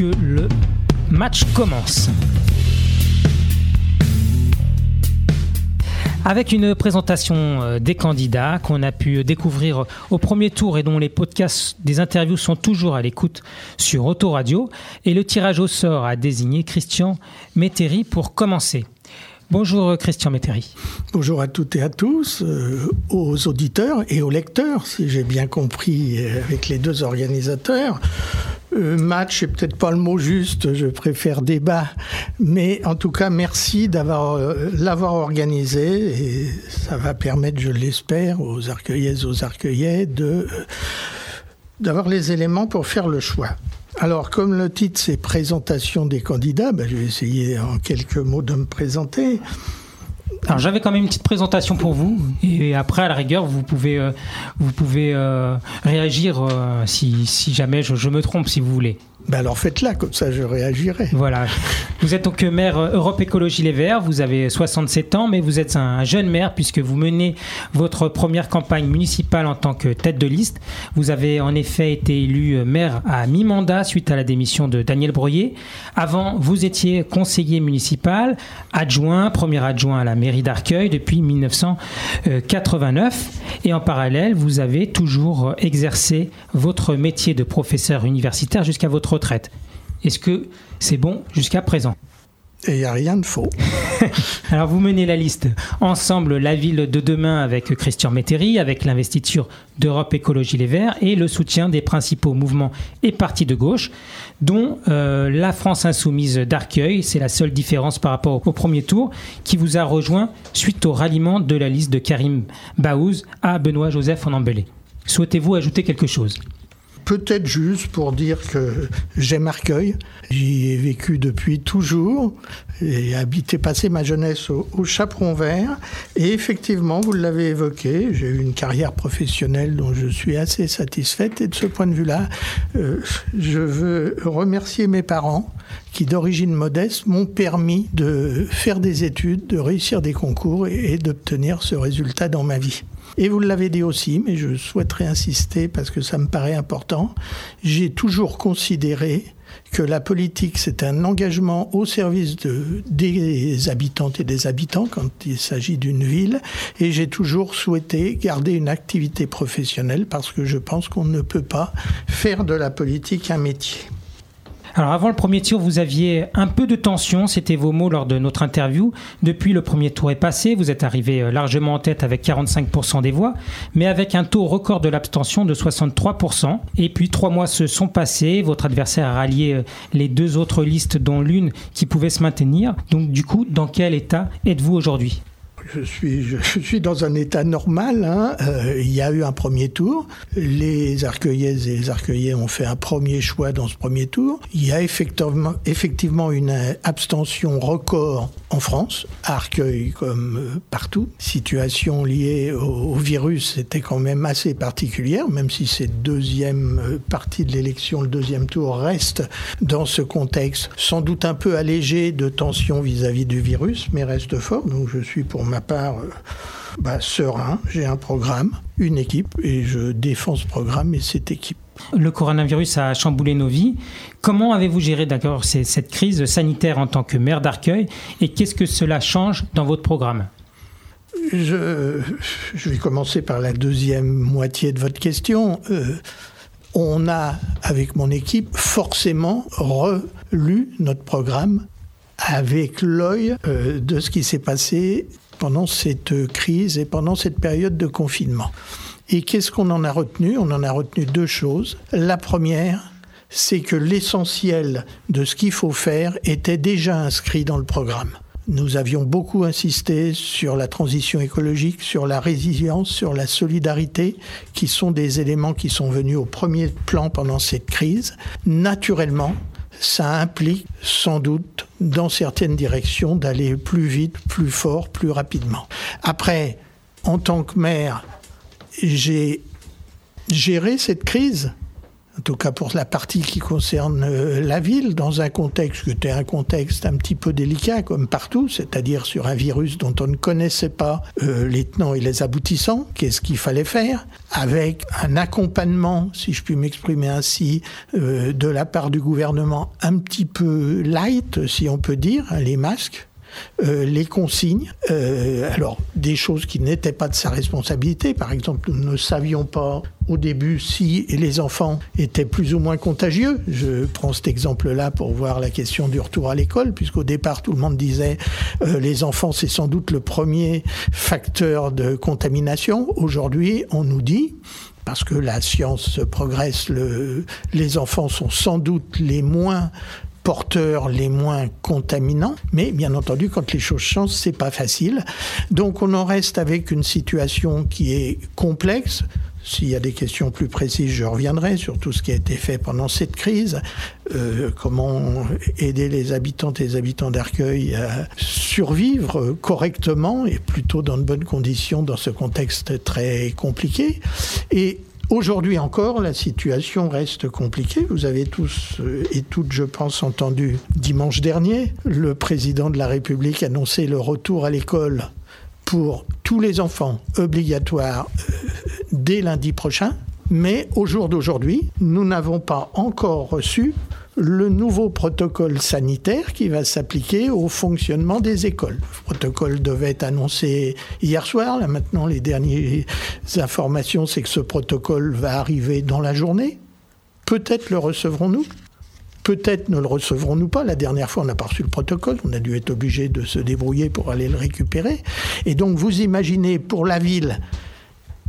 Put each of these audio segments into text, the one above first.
que le match commence. Avec une présentation euh, des candidats qu'on a pu découvrir au premier tour et dont les podcasts des interviews sont toujours à l'écoute sur Autoradio. Et le tirage au sort a désigné Christian Métairie pour commencer. Bonjour Christian Métairie. Bonjour à toutes et à tous, euh, aux auditeurs et aux lecteurs, si j'ai bien compris euh, avec les deux organisateurs. Euh, match, c'est peut-être pas le mot juste, je préfère débat, mais en tout cas, merci d'avoir l'avoir organisé et ça va permettre, je l'espère, aux arcueillaises, aux arcueillais de d'avoir les éléments pour faire le choix. Alors, comme le titre, c'est présentation des candidats, ben, je vais essayer en quelques mots de me présenter. Alors j'avais quand même une petite présentation pour vous et après à la rigueur vous pouvez euh, euh, réagir euh, si, jamais je, me trompe si vous voulez. Ben alors faites-la, comme ça je réagirai. Voilà. Vous êtes donc maire Europe Écologie Les Verts, vous avez 67 ans, mais vous êtes un jeune maire puisque vous menez votre première campagne municipale en tant que tête de liste. Vous avez en effet été élu maire à mi-mandat suite à la démission de Daniel Broyer. Avant, vous étiez conseiller municipal, adjoint, premier adjoint à la mairie d'Arcueil depuis 1989. Et en parallèle, vous avez toujours exercé votre métier de professeur universitaire jusqu'à votre retraite. Est-ce que c'est bon jusqu'à présent et il n'y a rien de faux. Alors vous menez la liste ensemble la ville de demain avec Christian Métairie, avec l'investiture d'Europe Écologie Les Verts et le soutien des principaux mouvements et partis de gauche, dont euh, la France Insoumise d'Arcueil, c'est la seule différence par rapport au premier tour, qui vous a rejoint suite au ralliement de la liste de Karim Baouz à Benoît Joseph en embellé. Souhaitez-vous ajouter quelque chose? Peut-être juste pour dire que j'aime Arcueil. J'y ai vécu depuis toujours et habité, passé ma jeunesse au, Chaperon Vert. Et effectivement, vous l'avez évoqué, j'ai eu une carrière professionnelle dont je suis assez satisfaite. Et de ce point de vue-là, euh, je veux remercier mes parents qui, d'origine modeste, m'ont permis de faire des études, de réussir des concours et d'obtenir ce résultat dans ma vie. Et vous l'avez dit aussi, mais je souhaiterais insister parce que ça me paraît important, j'ai toujours considéré que la politique, c'est un engagement au service de, des habitantes et des habitants quand il s'agit d'une ville. Et j'ai toujours souhaité garder une activité professionnelle parce que je pense qu'on ne peut pas faire de la politique un métier. Alors avant le premier tour, vous aviez un peu de tension, c'était vos mots lors de notre interview. Depuis le premier tour est passé, vous êtes arrivé euh, largement en tête avec 45% des voix, mais avec un taux record de l'abstention de 63%. Et puis trois mois se sont passés, votre adversaire a rallié euh, les deux autres listes dont l'une qui pouvait se maintenir. Donc du coup, dans quel état êtes-vous aujourd'hui? Je suis, dans un état normal. Hein. Euh, il y a eu un premier tour. Les arcueillaises et les arcueillais ont fait un premier choix dans ce premier tour. Il y a effectivement, une abstention record en France, à Arcueil comme euh, partout. Situation liée au, virus était quand même assez particulière, même si cette deuxième euh, partie de l'élection, le deuxième tour, reste dans ce contexte sans doute un peu allégé de tension vis-à-vis du virus, mais reste fort. Donc je suis pour ma part euh, bah, serein. J'ai un programme, une équipe, et je défends ce programme et cette équipe. Le coronavirus a chamboulé nos vies. Comment avez-vous géré d'accord cette crise sanitaire en tant que maire d'Arcueil et qu'est-ce que cela change dans votre programme? Je, vais commencer par la deuxième moitié de votre question. Euh, on a, avec mon équipe, forcément relu notre programme avec l'œil euh, de ce qui s'est passé pendant cette crise et pendant cette période de confinement. Et qu'est-ce qu'on en a retenu? On en a retenu deux choses. La première, c'est que l'essentiel de ce qu'il faut faire était déjà inscrit dans le programme. Nous avions beaucoup insisté sur la transition écologique, sur la résilience, sur la solidarité, qui sont des éléments qui sont venus au premier plan pendant cette crise. Naturellement, ça implique sans doute dans certaines directions d'aller plus vite, plus fort, plus rapidement. Après, en tant que maire, j'ai géré cette crise en tout cas pour la partie qui concerne euh, la ville, dans un contexte qui était un contexte un petit peu délicat, comme partout, c'est-à-dire sur un virus dont on ne connaissait pas euh, les tenants et les aboutissants, qu'est-ce qu'il fallait faire, avec un accompagnement, si je puis m'exprimer ainsi, euh, de la part du gouvernement un petit peu light, si on peut dire, hein, les masques, euh, les consignes. Euh, alors, des choses qui n'étaient pas de sa responsabilité. Par exemple, nous ne savions pas au début si les enfants étaient plus ou moins contagieux. Je prends cet exemple-là pour voir la question du retour à l'école, puisqu'au départ, tout le monde disait euh, les enfants, c'est sans doute le premier facteur de contamination. Aujourd'hui, on nous dit parce que la science progresse, le, les enfants sont sans doute les moins porteurs les moins contaminants, mais bien entendu, quand les choses changent, c'est pas facile. Donc, on en reste avec une situation qui est complexe. S'il y a des questions plus précises, je reviendrai sur tout ce qui a été fait pendant cette crise, euh, comment aider les habitantes et les habitants d'Arcueil à survivre correctement et plutôt dans de bonnes conditions dans ce contexte très compliqué. Aujourd'hui encore, la situation reste compliquée. Vous avez tous euh, et toutes, je pense, entendu dimanche dernier le président de la République annoncer le retour à l'école pour tous les enfants obligatoire euh, dès lundi prochain. Mais au jour d'aujourd'hui, nous n'avons pas encore reçu le nouveau protocole sanitaire qui va s'appliquer au fonctionnement des écoles. Le protocole devait être annoncé hier soir. Maintenant, les dernières informations, c'est que ce protocole va arriver dans la journée. Peut-être le recevrons-nous. Peut-être ne le recevrons-nous pas. La dernière fois, on n'a pas reçu le protocole. On a dû être obligé de se débrouiller pour aller le récupérer. Et donc, vous imaginez pour la ville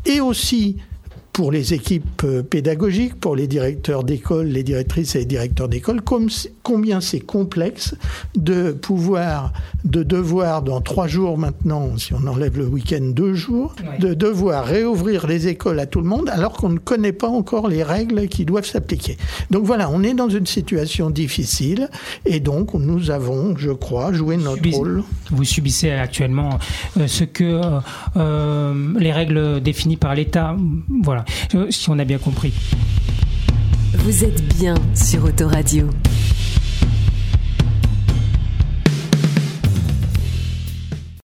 et aussi pour les équipes euh, pédagogiques, pour les directeurs d'école, les directrices et les directeurs d'école, combien c'est complexe de pouvoir, de devoir dans trois jours maintenant, si on enlève le week-end deux jours, de devoir réouvrir les écoles à tout le monde alors qu'on ne connaît pas encore les règles qui doivent s'appliquer. Donc voilà, on est dans une situation difficile et donc nous avons, je crois, joué notre rôle. Vous subissez actuellement euh, ce que euh, les règles définies par l'État, voilà, si on a bien compris. Vous êtes bien sur Autoradio.